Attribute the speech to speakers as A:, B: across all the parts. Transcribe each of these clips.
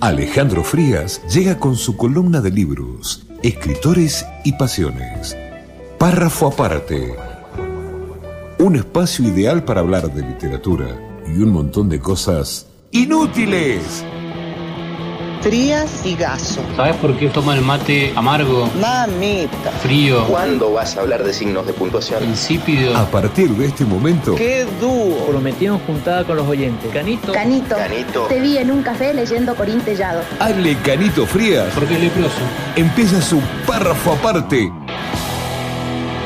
A: Alejandro Frías llega con su columna de libros, escritores y pasiones. Párrafo aparte. Un espacio ideal para hablar de literatura y un montón de cosas inútiles.
B: Frías y Gaso.
C: ¿Sabes por qué toma el mate amargo,
B: Mamita.
C: frío,
D: ¿Cuándo vas a hablar de signos de puntuación?
C: insípido?
A: A partir de este momento,
B: ¡Qué dúo!
E: Prometimos juntada con los oyentes. Canito.
F: Canito.
D: Canito.
F: Te vi en un café leyendo Corín Tellado.
A: Ale Canito Frías
C: Porque es leproso.
A: empieza su párrafo aparte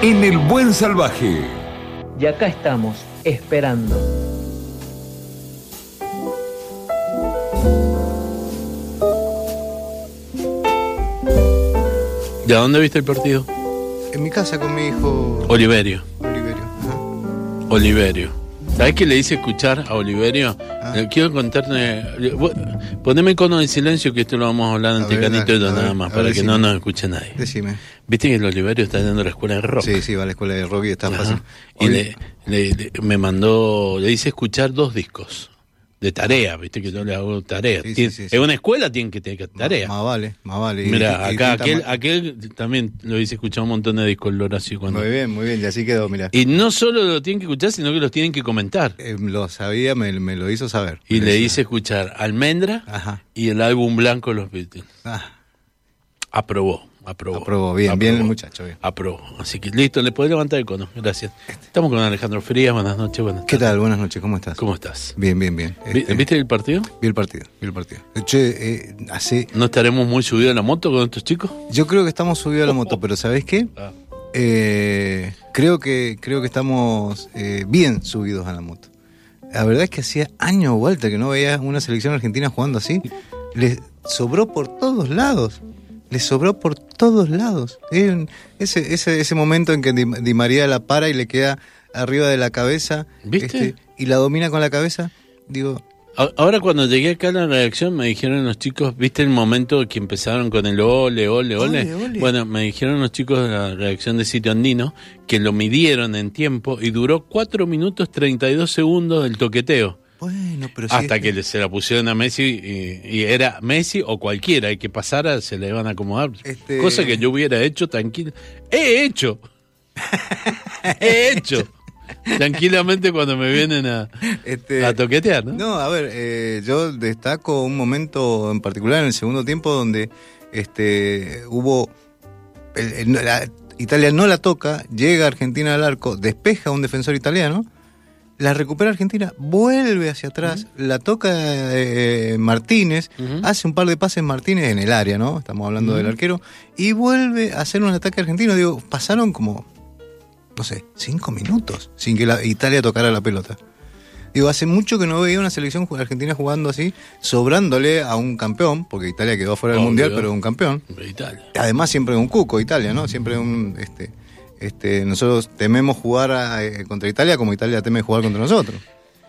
A: en El Buen Salvaje.
E: Y acá estamos, esperando.
G: ¿De dónde viste el partido?
H: En mi casa con mi hijo
G: Oliverio.
H: Oliverio. Ajá.
G: Oliverio. ¿Sabes qué le hice escuchar a Oliverio?
H: Ah.
G: Quiero contarte. Poneme cono de silencio que esto lo vamos a hablar entre Canito y yo
H: ver,
G: nada más, para
H: ver,
G: que no nos escuche nadie.
H: Decime.
G: Viste que el Oliverio está yendo a la escuela de rock.
H: Sí, sí, va a la escuela de rock y está
G: Ajá.
H: fácil.
G: Y le, le- le- me mandó, le hice escuchar dos discos de tarea, viste que yo le hago tarea.
H: Sí, sí,
G: Tien-
H: sí, sí.
G: En una escuela tienen que tener tarea.
H: Más vale, más vale.
G: Mira, acá aquel, aquel también lo hice escuchar un montón de Horacio, cuando.
H: Muy bien, muy bien, y así quedó, mira.
G: Y no solo lo tienen que escuchar, sino que los tienen que comentar.
H: Eh, lo sabía, me, me lo hizo saber.
G: Y le hice escuchar Almendra
H: Ajá.
G: y el álbum blanco de los Beatles.
H: Ah,
G: Aprobó, aprobó.
H: aprobó, bien, bien el muchacho, bien.
G: Aprobó. Así que listo, le podés levantar el cono. Gracias. Estamos con Alejandro Frías. Buenas noches, buenas
H: ¿Qué tal? Buenas noches, ¿cómo estás?
G: ¿Cómo estás?
H: Bien, bien, bien. Este,
G: ¿Viste el partido?
H: Vi el partido, vi el partido. Che, eh, hace,
G: ¿No estaremos muy subidos en la moto con estos chicos?
H: yo creo que estamos subidos a la moto, pero ¿sabés qué?
G: Ah.
H: Eh, creo que creo que estamos eh, bien subidos a la moto. La verdad es que hacía años vuelta que no veía una selección argentina jugando así. Les sobró por todos lados. Les sobró por todos lados. Ese, ese, ese momento en que Di, Di María la para y le queda arriba de la cabeza este,
G: ¿Viste?
H: y la domina con la cabeza, digo,
G: Ahora cuando llegué acá a la redacción me dijeron los chicos, ¿viste el momento que empezaron con el ole, ole, ole?
H: Ole, ole.
G: Bueno, me dijeron los chicos de la redacción de Sitio Andino que lo midieron en tiempo y duró 4 minutos 32 segundos el toqueteo.
H: Bueno, pero si
G: Hasta
H: es
G: que le- se la pusieron a Messi y, y era Messi o cualquiera, y que pasara se le iban a acomodar.
H: Este-
G: Cosa que yo hubiera hecho tranquilo. He hecho. He hecho. Tranquilamente cuando me vienen a,
H: Este,
G: a toquetear, ¿no?
H: No, a ver, eh, yo destaco un momento en particular en el segundo tiempo donde este hubo el- el- la- Italia no la toca, llega Argentina al arco, despeja a un defensor italiano, la recupera Argentina, vuelve hacia atrás, la toca eh, Martínez, hace un par de pases Martínez en el área, ¿no? Estamos hablando del arquero, y vuelve a hacer un ataque argentino. Digo, pasaron como, no sé, cinco minutos sin que la Italia tocara la pelota. Digo, hace mucho que no veía una selección argentina jugando así, sobrándole a un campeón, porque Italia quedó fuera del
G: Obvio.
H: mundial, pero un campeón.
G: Italia.
H: Además, siempre un cuco Italia, ¿no? Siempre un. Este, este, nosotros tememos jugar a- eh, contra Italia como Italia teme jugar contra nosotros.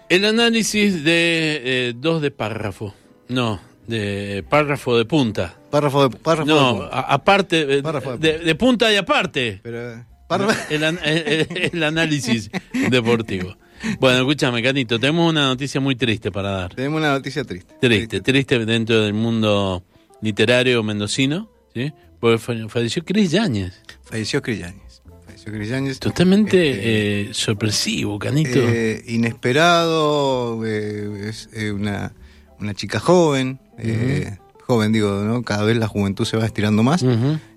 G: El análisis de eh, dos de párrafo. No, de párrafo de punta.
H: Párrafo de. Párrafo
G: No,
H: de-
G: a- aparte, eh,
H: Párrafo de
G: de, de punta y aparte.
H: pero, eh,
G: El, an- el- el- el análisis deportivo. Bueno, escúchame, Canito, tenemos una noticia muy triste para dar.
H: Tenemos una noticia triste.
G: Triste, triste dentro del mundo literario mendocino, ¿sí? Porque fa- falleció Cris Yáñez.
H: Falleció Cris Yáñez. Yáñez.
G: Totalmente
H: Este,
G: eh, sorpresivo, Canito.
H: Eh, inesperado, eh, es una, una chica joven, joven digo, ¿no? Cada vez la juventud se va estirando más.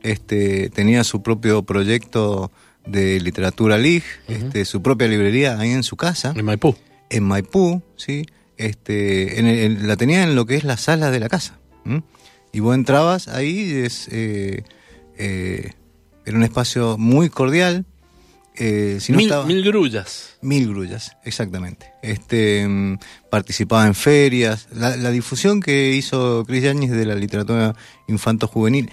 H: Este, tenía su propio proyecto de literatura League, este, su propia librería ahí en su casa,
G: En Maipú.
H: en Maipú, ¿sí? Este, en el- en- la tenía en lo que es la sala de la casa. ¿m? Y vos entrabas ahí, es, eh, era un espacio muy cordial. eh, si no
G: mil,
H: estaba-
G: mil grullas.
H: Mil grullas, exactamente. Este mm, participaba en ferias. La, la difusión que hizo Cris Yáñez de la literatura infanto-juvenil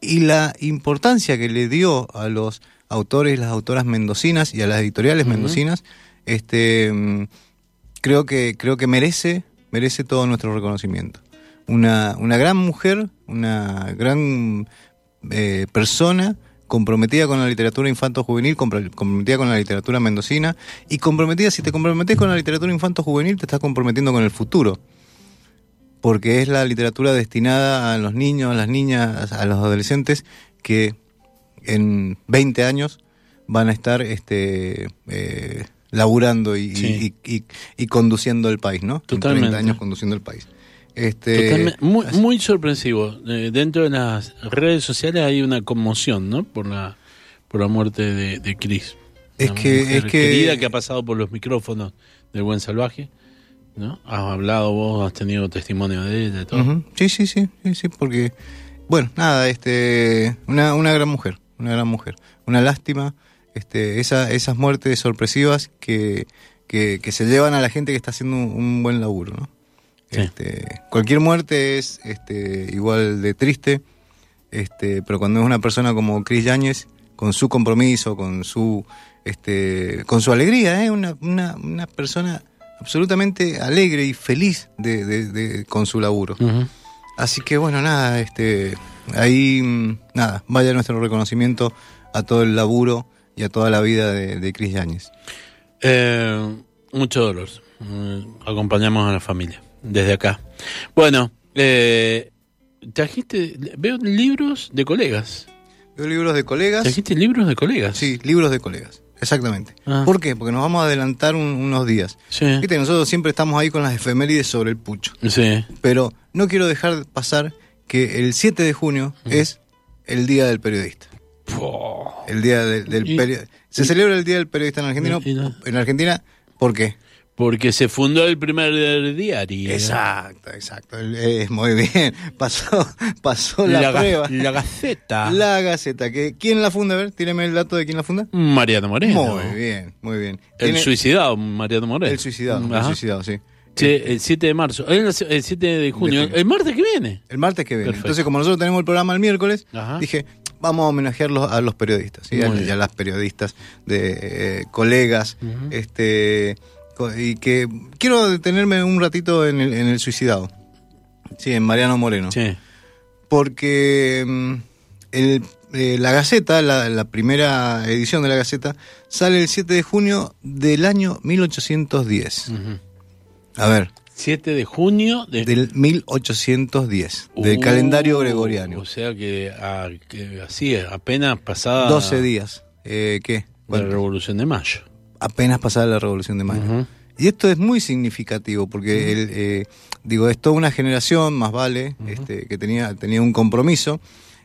H: y la importancia que le dio a los autores y las autoras mendocinas y a las editoriales mendocinas, este mm, creo que creo que merece merece todo nuestro reconocimiento. Una, una gran mujer, una gran eh, persona comprometida con la literatura infanto-juvenil, compro- comprometida con la literatura mendocina y comprometida, si te comprometes con la literatura infanto-juvenil, te estás comprometiendo con el futuro. porque es la literatura destinada a los niños, a las niñas, a los adolescentes que en 20 años van a estar este, eh, laburando y,
G: Sí.
H: y- y- y conduciendo el país, ¿no? En
G: Totalmente.
H: 30 años conduciendo el país. Este,
G: Totalmente, muy, muy sorpresivo. Eh, dentro de las redes sociales hay una conmoción, ¿no? Por la por la muerte de, de Chris.
H: Es que- es que-
G: querida que ha pasado por los micrófonos del Buen Salvaje, ¿no? Has hablado vos, has tenido testimonio de ella todo.
H: Sí, sí, sí, sí, sí, porque, bueno, nada, este, una, una gran mujer, una gran mujer. Una lástima, este, esa, esas muertes sorpresivas que, que, que se llevan a la gente que está haciendo un, un buen laburo, ¿no?
G: Sí.
H: Este, cualquier muerte es este, igual de triste, este, pero cuando es una persona como Chris Yáñez, con su compromiso, con su, este, con su alegría, ¿eh? una, una, una persona absolutamente alegre y feliz de, de- de- con su laburo. Así que bueno, nada, este, ahí, mm, nada, vaya nuestro reconocimiento a todo el laburo y a toda la vida de, de Chris Yáñez.
G: Eh, mucho dolor. Eh, acompañamos a la familia desde acá. Bueno, eh, trajiste, veo libros de colegas.
H: Veo libros de colegas.
G: Trajiste libros de colegas.
H: Sí, libros de colegas, exactamente.
G: Ah.
H: ¿Por qué? Porque nos vamos a adelantar un- unos días.
G: Sí.
H: Viste, nosotros siempre estamos ahí con las efemérides sobre el pucho.
G: Sí.
H: Pero no quiero dejar pasar que el 7 de junio es el Día del Periodista. El Día del, del
G: Y-
H: Peri- Se celebra el Día del Periodista en Argentina.
G: Y- y no-
H: En Argentina, ¿por qué?
G: Porque se fundó el primer diario.
H: Exacto, exacto. Es muy bien. Pasó, pasó la, prueba.
G: la Gaceta.
H: La Gaceta. Que, ¿Quién la funda? A ver, tíreme el dato de quién la funda.
G: Mariano Moreno.
H: Muy bien, muy bien.
G: El suicidado, Mariano Moreno.
H: El suicidado, el suicidado, sí.
G: Sí, el 7 de marzo. El, el 7 de junio. El martes que viene.
H: El martes que viene.
G: Perfecto.
H: Entonces, como nosotros tenemos el programa el miércoles,
G: Ajá.
H: dije, vamos a homenajear los- a los periodistas, ¿sí? a, a las periodistas, de eh, colegas, este y que quiero detenerme un ratito en el, en el suicidado. Sí, en Mariano Moreno.
G: Sí.
H: Porque mm, el, eh, la Gaceta, la, la primera edición de la Gaceta, sale el 7 de junio del año 1810.
G: Ujú.
H: A ver,
G: 7 de junio de...
H: del 1810, del
G: Uh,
H: calendario gregoriano.
G: O sea que, ah, que así es, apenas pasada
H: 12 días. Eh, ¿Qué?
G: de la Revolución de Mayo.
H: Apenas pasada la Revolución de Mayo. Y esto es muy significativo porque el, eh, digo, es toda una generación, más vale, este, que tenía, tenía un compromiso.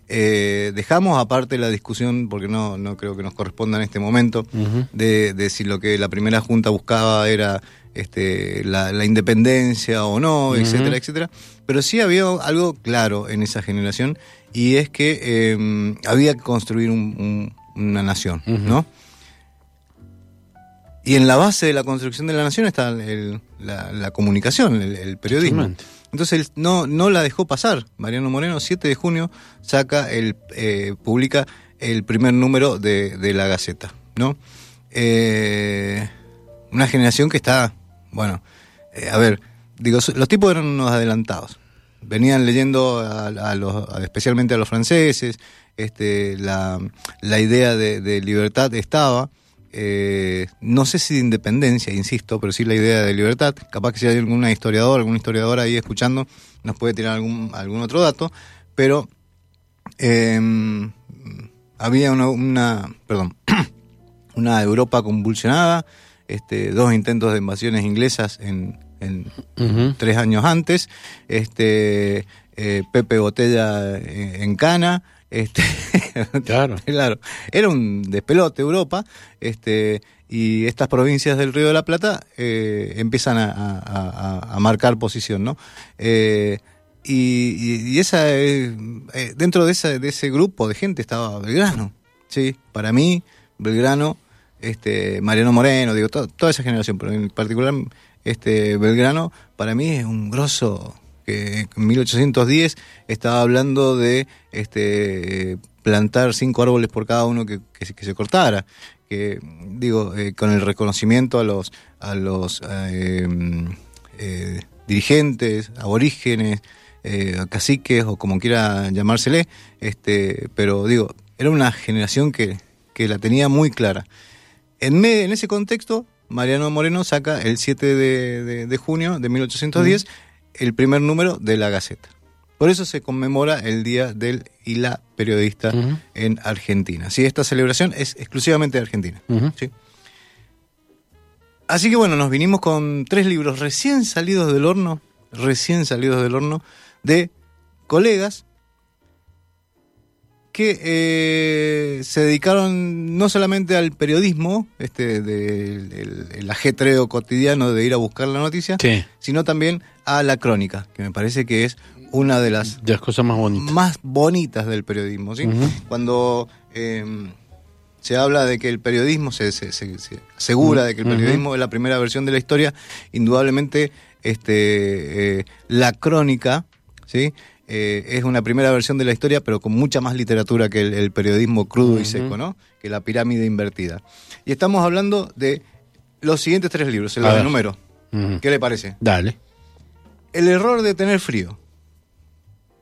H: Eh, dejamos aparte la discusión, porque no, no creo que nos corresponda en este momento,
G: Ujú.
H: de, de si lo que la primera junta buscaba era este, la, la independencia o no, etcétera, etcétera. Pero sí había algo claro en esa generación y es que eh, había que construir un- un- una nación. ¿no? Y en la base de la construcción de la nación está el- la, la comunicación, el, el periodismo. Entonces él no, no la dejó pasar. Mariano Moreno, 7 de junio, saca el, eh, publica el primer número de, de la Gaceta, ¿no? Eh, una generación que está, bueno, eh, a ver, digo, los tipos eran unos adelantados. Venían leyendo a, a los, a- especialmente a los franceses, este, la, la idea de, de libertad estaba, eh, no sé si de independencia, insisto, pero sí la idea de libertad. Capaz que si hay algún historiador, algún historiador ahí escuchando, nos puede tirar algún, algún otro dato, pero eh, había una, una- perdón, una Europa convulsionada, este, dos intentos de invasiones inglesas en, tres años antes, este, eh, Pepe Botella en, en Cana, este,
G: Claro.
H: claro, era un despelote Europa, este, y estas provincias del Río de la Plata eh, empiezan a, a- a- marcar posición, ¿no? Eh, y, y- esa, eh, dentro de, esa, de ese grupo de gente estaba Belgrano, sí, para mí Belgrano, este, Mariano Moreno, digo, to- toda esa generación, pero en particular este Belgrano, para mí es un grosso que en 1810 estaba hablando de este plantar cinco árboles por cada uno que, se- cortara que digo eh, con el reconocimiento a los a los eh, eh, dirigentes aborígenes caciques o como quiera llamársele este pero digo era una generación que, que la tenía muy clara. En, ese contexto Mariano Moreno saca el 7 de, de- de junio de 1810 el primer número de la Gaceta. Por eso se conmemora el Día del y la Periodista en Argentina. Sí, esta celebración es exclusivamente de Argentina. ¿sí? Así que bueno, nos vinimos con tres libros recién salidos del horno, recién salidos del horno, de colegas que eh, se dedicaron no solamente al periodismo, este, del el, el ajetreo cotidiano de ir a buscar la noticia,
G: Sí,
H: sino también a la crónica, que me parece que es una de las
G: de las cosas más bonitas.
H: más bonitas del periodismo. ¿sí? Cuando eh, se habla de que el periodismo, se, se- se- se asegura de que el periodismo es la primera versión de la historia, indudablemente este, eh, la crónica ¿sí? Eh, es una primera versión de la historia, pero con mucha más literatura que el, el periodismo crudo y seco, ¿no? que la pirámide invertida. Y estamos hablando de los siguientes tres libros, se los enumero. ¿Qué le parece?
G: Dale.
H: El error de tener frío,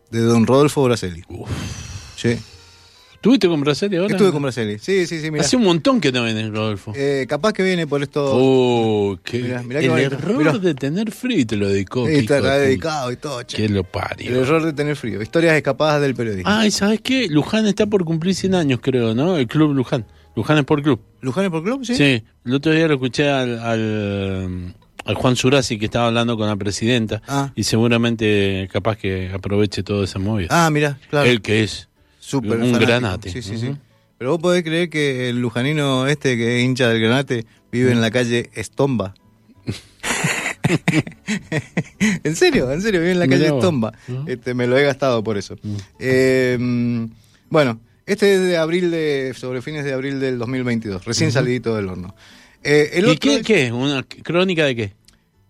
H: de don Rodolfo Braselli. Sí.
G: ¿Tuviste con Brasil ahora?
H: Estuve con Braselli. Sí, sí, sí, mira.
G: Hace un montón que no vienes, Rodolfo.
H: Eh, capaz que viene por esto.
G: Oh, qué,
H: Mirá, mirá
G: el error
H: Mirá.
G: de tener frío y te lo dedicó.
H: Sí, está dedicado y todo, che.
G: Que lo
H: El
G: parió.
H: error de tener frío. Historias escapadas del periodismo.
G: Ay, ¿sabes qué? Luján está por cumplir 100 años, creo, ¿no? El club Luján. Luján es por club.
H: ¿Luján por club? Sí.
G: Sí. El otro día lo escuché al, al, al Juan Surasi que estaba hablando con la presidenta.
H: Ah.
G: Y seguramente capaz que aproveche toda esa movida.
H: Ah, mira, claro.
G: Él que es
H: Súper
G: un
H: fanático.
G: granate.
H: Sí, sí, sí. Pero vos podés creer que el lujanino este que es hincha del granate vive en la calle Estomba. en serio, en serio, vive en la calle. Estomba. Este, me lo he gastado por eso. Eh, mm, bueno, este es de abril de, sobre fines de abril del 2022, recién salidito del horno. Eh, el
G: ¿Y
H: otro
G: qué,
H: es-
G: qué? ¿Una crónica de qué?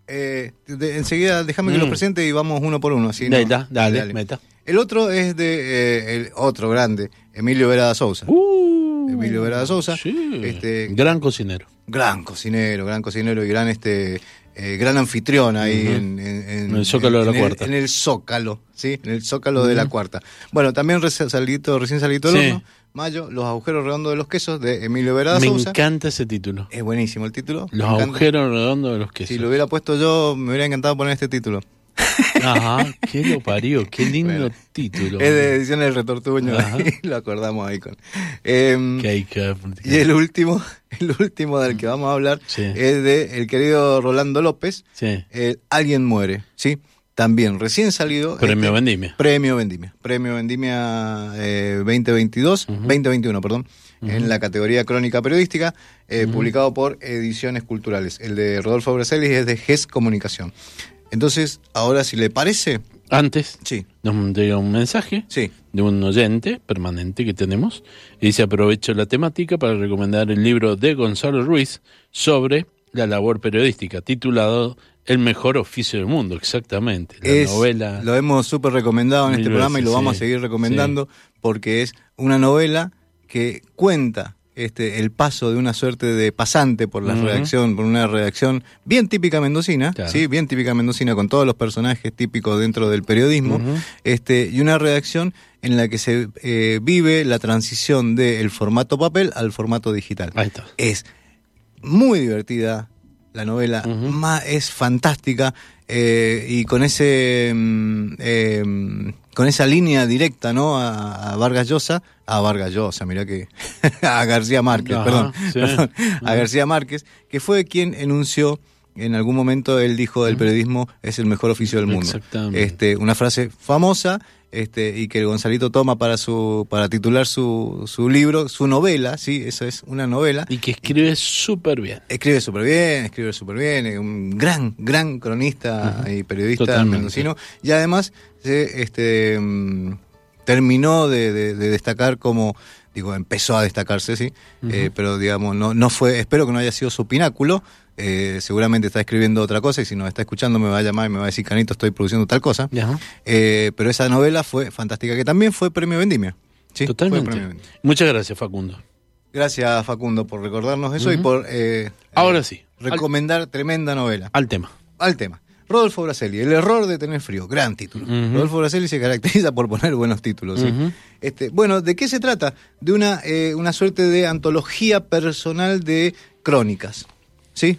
H: eh, de- enseguida déjame que
G: Mm.
H: lo presente y vamos uno por uno. así,
G: Dale,
H: ¿no?
G: da- dale, meta.
H: El otro es de eh, el otro grande, Emilio Verada Sousa.
G: Uh,
H: Emilio Verada Sousa,
G: sí.
H: este-
G: Gran cocinero.
H: Gran cocinero, gran cocinero y gran este eh, gran anfitrión ahí en, en- en-
G: En el Zócalo de la
H: el-
G: Cuarta.
H: En el Zócalo, ¿sí? En el Zócalo de la Cuarta. Bueno, también recién salidito, recién salidito del
G: Sí.
H: horno, Mayo, Los agujeros redondos de los quesos de Emilio Verada
G: Me
H: Sousa.
G: encanta ese título.
H: Es buenísimo el título.
G: Los agujeros redondos de los quesos.
H: Si lo hubiera puesto yo, me hubiera encantado poner este título.
G: Ajá, qué lo parió, qué lindo
H: Bueno.
G: título.
H: Es de edición El Retortuño, lo acordamos ahí con. Em,
G: Que hay que-
H: Y el último, el último del que vamos a hablar
G: Sí.
H: es de el querido Rolando López,
G: Sí.
H: eh, Alguien muere, ¿sí? También recién salido.
G: Premio
H: este,
G: Vendimia.
H: Premio Vendimia. Premio Vendimia eh, 2022, 2021, perdón, en la categoría Crónica Periodística, eh, publicado por Ediciones Culturales. El de Rodolfo Braselli es de GES Comunicación. Entonces, ahora si le parece,
G: Antes
H: sí,
G: nos llega un mensaje
H: sí.
G: de un oyente permanente que tenemos y dice aprovecho la temática para recomendar el libro de Gonzalo Ruiz sobre la labor periodística titulado El mejor oficio del mundo, exactamente. La
H: Es-
G: novela.
H: Lo hemos súper recomendado en este programa y lo vamos
G: sí.
H: a seguir recomendando porque es una novela que cuenta este, el paso de una suerte de pasante por la redacción, por una redacción bien típica mendocina,
G: Claro.
H: sí, bien típica mendocina con todos los personajes típicos dentro del periodismo, este, y una redacción en la que se eh, vive la transición del formato papel al formato digital.
G: Ahí está.
H: Es muy divertida la novela,
G: Ujú.
H: ma- es fantástica eh, y con ese mm, eh, con esa línea directa, ¿no? A, a Vargas Llosa, a Vargas Llosa, mira que a García Márquez,
G: Ajá,
H: perdón,
G: sí.
H: perdón, a García Márquez, que fue quien enunció en algún momento él dijo el periodismo es el mejor oficio del mundo.
G: Exactamente.
H: Este, una frase famosa este, y que el Gonzalito toma para su para titular su, su libro, su novela, sí, eso es una novela.
G: Y que escribe súper bien.
H: Escribe súper bien, escribe súper bien, un gran, gran cronista y periodista
G: Totalmente.
H: mendocino. Y además se este, mm, terminó de, de- de destacar como, digo, empezó a destacarse, sí, eh, pero digamos, no, no fue, espero que no haya sido su pináculo. Eh, seguramente está escribiendo otra cosa y si nos está escuchando me va a llamar y me va a decir, Canito, estoy produciendo tal cosa. Eh, pero esa novela fue fantástica, que también fue premio Vendimia. Sí, fue
G: Totalmente.
H: premio Vendimia.
G: Muchas gracias, Facundo.
H: Gracias, Facundo, por recordarnos eso y por eh,
G: Ahora sí, al-
H: recomendar tremenda novela.
G: Al tema.
H: Al tema. Rodolfo Braselli, El error de tener frío, gran título. Rodolfo Braselli se caracteriza por poner buenos títulos. este, bueno, ¿de qué se trata? De una, eh, una suerte de antología personal de crónicas, ¿sí?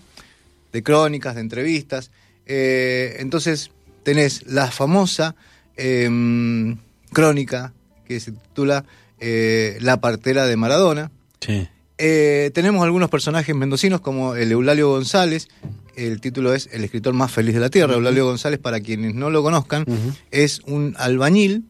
H: De crónicas, de entrevistas. Eh, entonces, tenés la famosa em, crónica que se titula eh, La partera de Maradona.
G: Sí.
H: Eh, tenemos algunos personajes mendocinos como el Eulalio González. El título es El escritor más feliz de la tierra. Eulalio González, para quienes no lo conozcan, es un albañil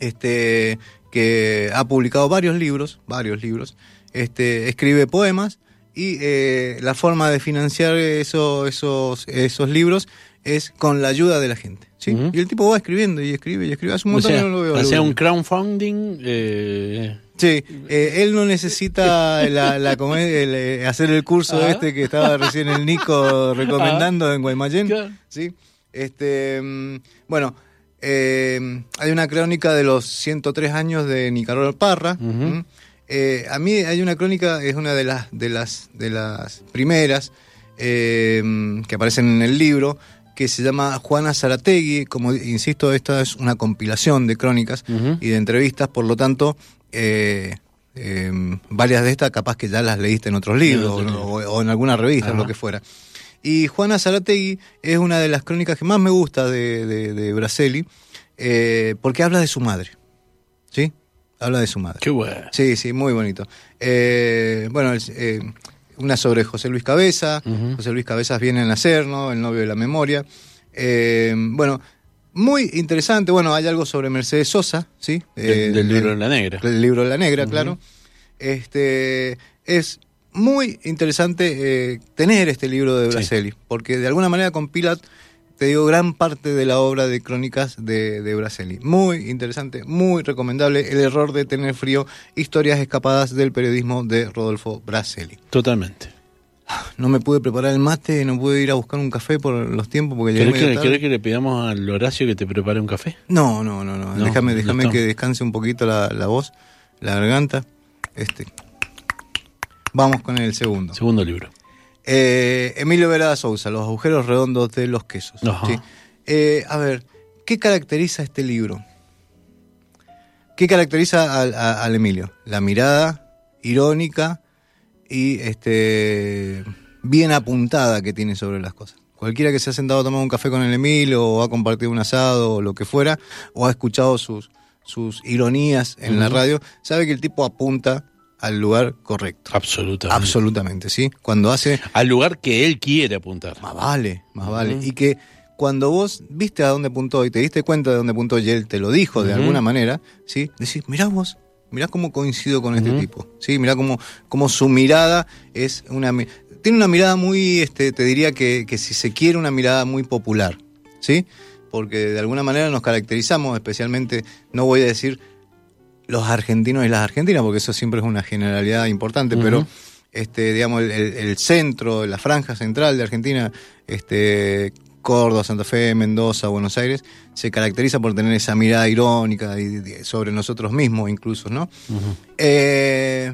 H: este, que ha publicado varios libros, varios libros. Este, escribe poemas y eh, la forma de financiar eso- esos, esos libros es con la ayuda de la gente. ¿sí? Y el tipo va escribiendo y escribe y escribe. Hace un
G: O
H: montón
G: sea,
H: que no lo veo. al
G: un crowdfunding. eh,
H: Sí, eh, él no necesita la, la el, eh, hacer el curso
G: Ah.
H: este que estaba recién el Nico recomendando en Guaymallén.
G: Claro.
H: Sí, este, mm, bueno, eh, hay una crónica de los 103 años de Nicanor Parra.
G: Ujú.
H: Eh, a mí hay una crónica, es una de las, de las, de las primeras eh, que aparecen en el libro, que se llama Juana Zarategui. Como insisto, esta es una compilación de crónicas y de entrevistas, por lo tanto, eh, eh, varias de estas capaz que ya las leíste en otros libros o, o en alguna revista, lo que fuera. Y Juana Zarategui es una de las crónicas que más me gusta de, de, de eh, porque habla de su madre. ¿Sí? Habla de su madre.
G: qué bueno.
H: Sí, sí, muy bonito. Eh, bueno, eh, una sobre José Luis Cabeza. José Luis Cabezas viene a nacer, ¿no? El novio de la memoria. Eh, bueno, muy interesante. Bueno, hay algo sobre Mercedes Sosa, ¿sí?
G: Del-
H: Eh,
G: del libro de la negra.
H: El libro de la negra, claro. Este, es muy interesante eh, tener este libro de
G: Sí.
H: Braselli, porque de alguna manera compila, te digo, gran parte de la obra de crónicas de, de Braselli. Muy interesante, muy recomendable. El error de tener frío, historias escapadas del periodismo de Rodolfo Braselli.
G: Totalmente.
H: No me pude preparar el mate, no pude ir a buscar un café por los tiempos porque
G: ¿Querés que, querés que le pidamos al Horacio que te prepare un café?
H: No, no, no, no.
G: No,
H: déjame, déjame que descanse un poquito la, la voz, la garganta. Este. Vamos con el segundo.
G: Segundo libro.
H: Eh, Emilio Verada Sousa, Los agujeros redondos de los quesos. Sí. Eh, a ver, ¿qué caracteriza este libro? ¿Qué caracteriza al, a- al Emilio? La mirada irónica y este bien apuntada que tiene sobre las cosas. Cualquiera que se ha sentado a tomar un café con el Emilio o ha compartido un asado o lo que fuera, o ha escuchado sus, sus ironías en la radio, sabe que el tipo apunta al lugar correcto.
G: Absolutamente.
H: Absolutamente, ¿sí? Cuando hace
G: Al lugar que él quiere apuntar.
H: más vale, más vale. Y que cuando vos viste a dónde apuntó y te diste cuenta de dónde apuntó y él te lo dijo de alguna manera, ¿sí? Decís, mirá vos, mirá cómo coincido con este tipo, ¿sí? Mirá cómo, cómo su mirada es una... Tiene una mirada muy, este, te diría que, que si se quiere, una mirada muy popular, ¿sí? Porque de alguna manera nos caracterizamos, especialmente, no voy a decir los argentinos y las argentinas, porque eso siempre es una generalidad importante, pero este, digamos, el, centro, la franja central de Argentina, este, Córdoba, Santa Fe, Mendoza, Buenos Aires, se caracteriza por tener esa mirada irónica y, sobre nosotros mismos incluso, ¿no? Eh,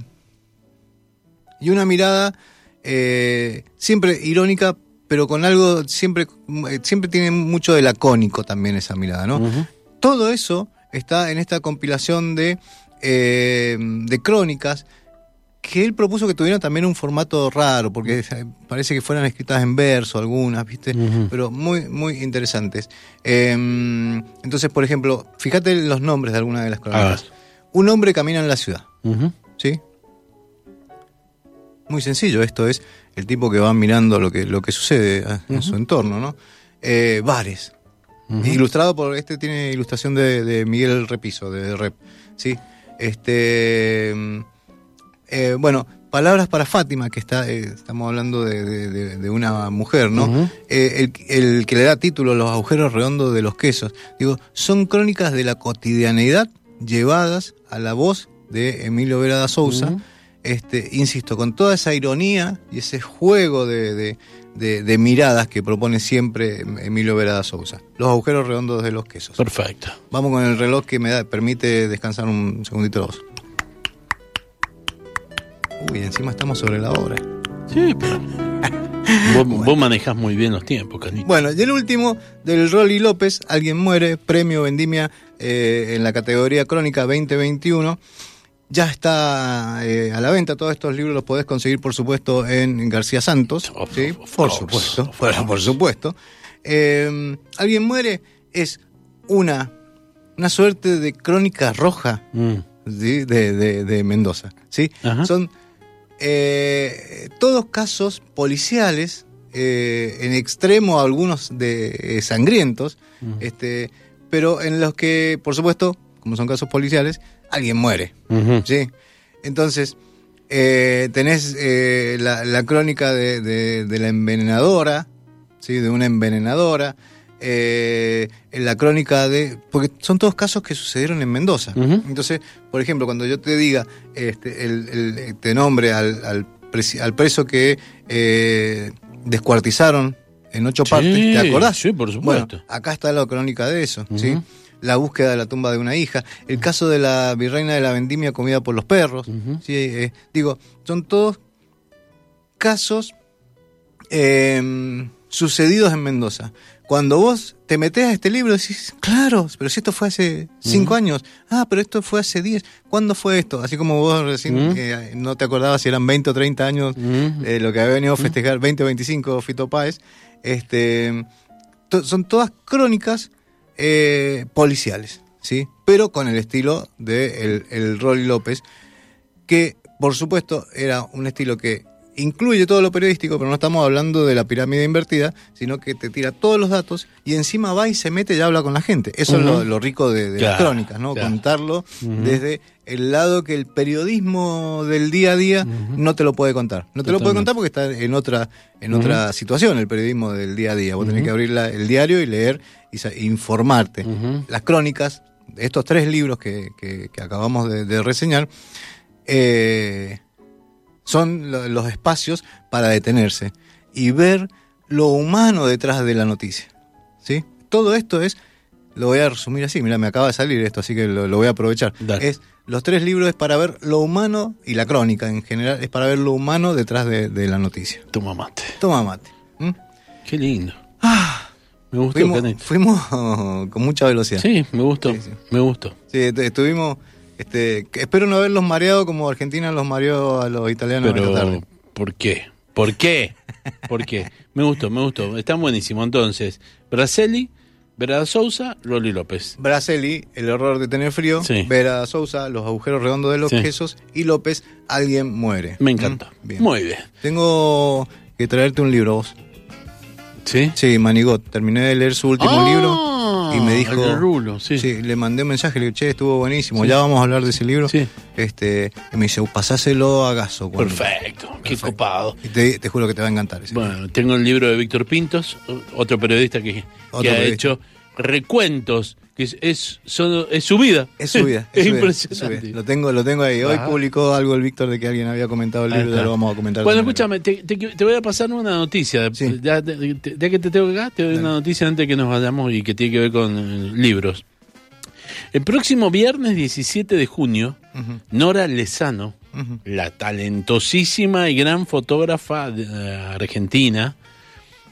H: y una mirada eh, siempre irónica, pero con algo, siempre, eh, siempre tiene mucho de lacónico también esa mirada, ¿no? Todo eso está en esta compilación de, eh, de crónicas que él propuso que tuvieran también un formato raro, porque eh, parece que fueran escritas en verso algunas, ¿viste? Pero muy, muy interesantes. Eh, entonces, por ejemplo, fíjate los nombres de algunas de las crónicas. Un hombre camina en la ciudad. ¿sí? Muy sencillo, esto es el tipo que va mirando lo que, lo que sucede en su entorno, ¿no? Eh, bares, Ilustrado por este tiene ilustración de, de Miguel Repiso, de Rep. ¿sí? Este, mm, eh, bueno, palabras para Fátima, que está, eh, estamos hablando de, de- de- de una mujer, ¿no? Eh, el, el que le da título Los agujeros redondos de los quesos. Digo, son crónicas de la cotidianeidad llevadas a la voz de Emilio Vera da Sousa. Este, insisto, con toda esa ironía y ese juego de, de- de- de miradas que propone siempre Emilio Vera da Sousa. Los agujeros redondos de los quesos.
G: Perfecto.
H: Vamos con el reloj que me da, permite descansar un segundito o dos. Uy, encima estamos sobre la hora.
G: Sí, pero. vos, vos manejás muy bien los tiempos, Canito.
H: Bueno, y el último del Rolly López, Alguien muere, premio Vendimia eh, en la categoría Crónica 2021. Ya está eh, a la venta, todos estos libros los podés conseguir, por supuesto, en García Santos.
G: Of-
H: ¿sí? por supuesto, por
G: course.
H: supuesto. eh, Alguien muere es una, una suerte de crónica roja
G: Mm.
H: ¿sí? de, de- de Mendoza. ¿sí?
G: Ajá.
H: Son eh, todos casos policiales, eh, en extremo algunos de sangrientos, este, pero en los que, por supuesto, como son casos policiales, alguien muere. ¿sí? Entonces, eh, tenés eh, la, la crónica de, de- de la envenenadora, ¿sí? de una envenenadora, eh, en la crónica de... Porque son todos casos que sucedieron en Mendoza. Entonces, por ejemplo, cuando yo te diga, este, el, el- te nombre al, al, presi- al preso que eh, descuartizaron en ocho
G: Sí,
H: partes, ¿te acordás?
G: sí, por supuesto.
H: Bueno, acá está la crónica de eso, ¿sí? La búsqueda de la tumba de una hija, el caso de la virreina de la vendimia comida por los perros. Eh, digo, son todos casos eh, sucedidos en Mendoza. Cuando vos te metés a este libro decís, claro, pero si esto fue hace cinco años, ah, pero esto fue hace diez, ¿cuándo fue esto? Así como vos recién eh, no te acordabas si eran 20 o 30 años eh, lo que había venido a festejar 20 o 25 Fito Páez, este, to- son todas crónicas eh, policiales, ¿sí? Pero con el estilo de el, el Rolly López, que por supuesto era un estilo que incluye todo lo periodístico, pero no estamos hablando de la pirámide invertida, sino que te tira todos los datos y encima va y se mete y habla con la gente. Eso es lo, lo rico de, de las crónicas, ¿no?
G: claro.
H: Contarlo desde el lado que el periodismo del día a día no te lo puede contar. No te lo puede contar porque está en otra en otra situación el periodismo del día a día. Vos tenés que abrir la- el diario y leer informarte. Las crónicas, estos tres libros que, que- que acabamos de, de reseñar, eh, son lo- los espacios para detenerse y ver lo humano detrás de la noticia. ¿sí? Todo esto es, lo voy a resumir así, mira, me acaba de salir esto, así que lo, lo voy a aprovechar.
G: Dale.
H: Es, los tres libros es para ver lo humano, y la crónica en general, es para ver lo humano detrás de, de la noticia.
G: Toma mate.
H: Toma mate.
G: Qué lindo. Me gustó,
H: Fuimos, fuimos con mucha velocidad.
G: Sí, me gustó.
H: Sí, sí.
G: Me gustó.
H: Sí, est- estuvimos. Este, espero no haberlos mareado como Argentina los mareó a los italianos esta
G: Pero,
H: tarde.
G: ¿por qué? ¿Por qué? ¿Por qué? Me gustó, me gustó. Está buenísimo. Entonces, Braceli, Vera Sousa, Rolly López.
H: Braceli, el horror de tener frío.
G: Sí.
H: Vera Sousa, los agujeros redondos de los
G: Sí.
H: quesos. Y López, alguien muere.
G: Me encanta.
H: ¿Mm? Bien.
G: Muy bien.
H: Tengo que traerte un libro vos.
G: ¿Sí?
H: Sí, Manigot. Terminé de leer su último
G: Ah,
H: libro y me dijo.
G: Rulo, sí.
H: le mandé un mensaje, le dije, che, estuvo buenísimo.
G: Sí.
H: Ya vamos a hablar de ese libro.
G: Sí.
H: Este, y me dice, pasáselo a Gaso. cuando-
G: Perfecto. Qué
H: Perfecto.
G: copado.
H: Y te, te juro que te va a encantar ese.
G: Bueno, tengo el libro de Víctor Pintos, otro periodista que, ha hecho recuentos, que es, es, son- es su vida.
H: Es su vida.
G: es
H: su
G: impresionante.
H: es su vida. Lo tengo, lo tengo ahí. Hoy
G: Ajá.
H: publicó algo el Víctor de que alguien había comentado el libro, ya lo vamos a comentar.
G: Bueno, escúchame, te, te- te voy a pasar una noticia.
H: Sí.
G: Ya, ya que te tengo acá, te doy una noticia antes que nos vayamos y que tiene que ver con eh, libros. El próximo viernes 17 de junio, Nora Lezano, la talentosísima y gran fotógrafa de, eh, argentina,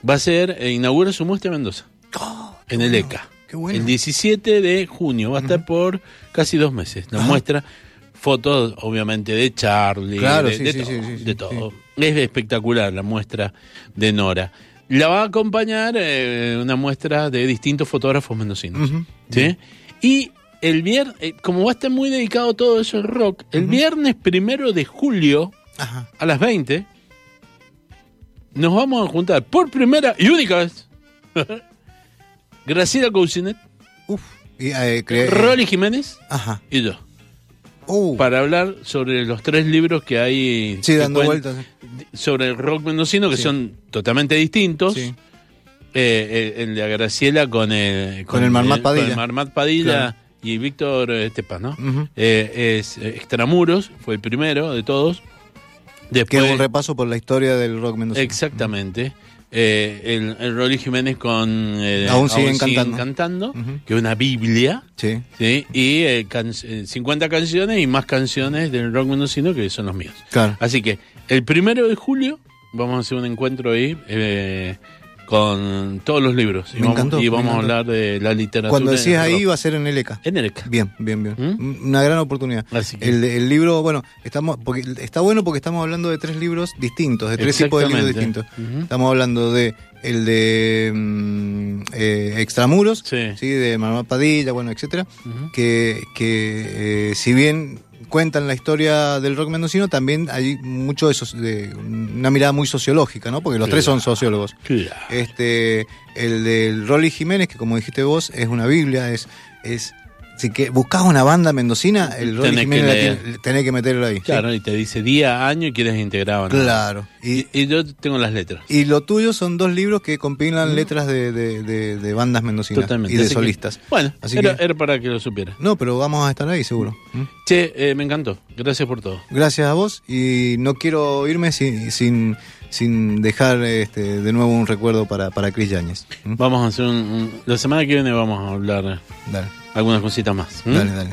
G: va a ser, eh, inaugura su muestra en Mendoza, en el ECA.
H: Qué bueno.
G: El 17 de junio, va a estar por casi dos meses. La
H: Ajá.
G: muestra fotos, obviamente, de Charlie,
H: Claro,
G: de,
H: sí,
G: de
H: sí,
G: todo,
H: sí, sí, sí,
G: de todo. Es espectacular la muestra de Nora. La va a acompañar eh, una muestra de distintos fotógrafos mendocinos. ¿sí? Y el viernes, eh, como va a estar muy dedicado todo eso al rock, el viernes primero de julio
H: Ajá.
G: a las 20 nos vamos a juntar por primera y única vez Graciela Cousinet,
H: Uf. Y, eh, cre-
G: Rolly Jiménez
H: Ajá.
G: y yo
H: Uh.
G: para hablar sobre los tres libros que hay
H: Sí,
G: que
H: dando vueltas.
G: sobre el rock mendocino que
H: Sí.
G: son totalmente distintos.
H: Sí.
G: Eh, el, el de Graciela con el
H: Con el Marmat
G: con
H: Padilla.
G: el Marmat Padilla
H: Claro.
G: y Víctor Estepas, ¿no? Eh, es eh, Extramuros, fue el primero de todos.
H: Que
G: Después,
H: es un repaso por la historia del rock mendocino.
G: Exactamente. Eh, el, el Rolly Jiménez con eh,
H: Aún siguen cantando.
G: que es una Biblia,
H: Sí.
G: ¿sí? y eh, can- eh, 50 canciones y más canciones del rock mendocino que son los míos.
H: Claro.
G: Así que el primero de julio vamos a hacer un encuentro ahí eh, con todos los libros. Y vamos,
H: encantó,
G: y
H: me
G: vamos a hablar de la literatura.
H: Cuando decías ahí va a ser en el ECA.
G: En el
H: Bien, bien, bien.
G: ¿Mm?
H: Una gran oportunidad.
G: Así que-
H: El, el libro, bueno, estamos porque está bueno porque estamos hablando de tres libros distintos, de tres tipos de libros distintos. Estamos hablando de el de mm, eh, Extramuros,
G: Sí.
H: de Manuel Padilla, bueno, etcétera, que, que eh, si bien cuentan la historia del rock mendocino, también hay mucho de, esos- de una mirada muy sociológica, ¿no? Porque los tres son sociólogos.
G: Claro.
H: Este, el del Rolly Jiménez, que como dijiste vos, es una Biblia, es, es si que buscas una banda mendocina, el Rolly
G: Tenés que
H: la tiene- tenés que meterlo ahí. sí.
G: Claro, y te dice día, año y quieres integrado. ¿no?
H: Claro.
G: Y, yo tengo las letras.
H: y lo tuyo son dos libros que compilan letras de, de- de- de bandas mendocinas
G: Totalmente.
H: y de
G: Así que-
H: solistas.
G: bueno,
H: Así
G: era,
H: que-
G: era para que lo supieras.
H: No, pero vamos a estar ahí seguro. ¿Mm?
G: Che, eh, me encantó. Gracias por todo.
H: Gracias a vos y no quiero irme sin, sin, sin dejar este, de nuevo un recuerdo para, para Chris Yáñez. ¿Mm?
G: Vamos a hacer un, un- La semana que viene vamos a hablar
H: Dale,
G: algunas cositas más.
H: dale, dale.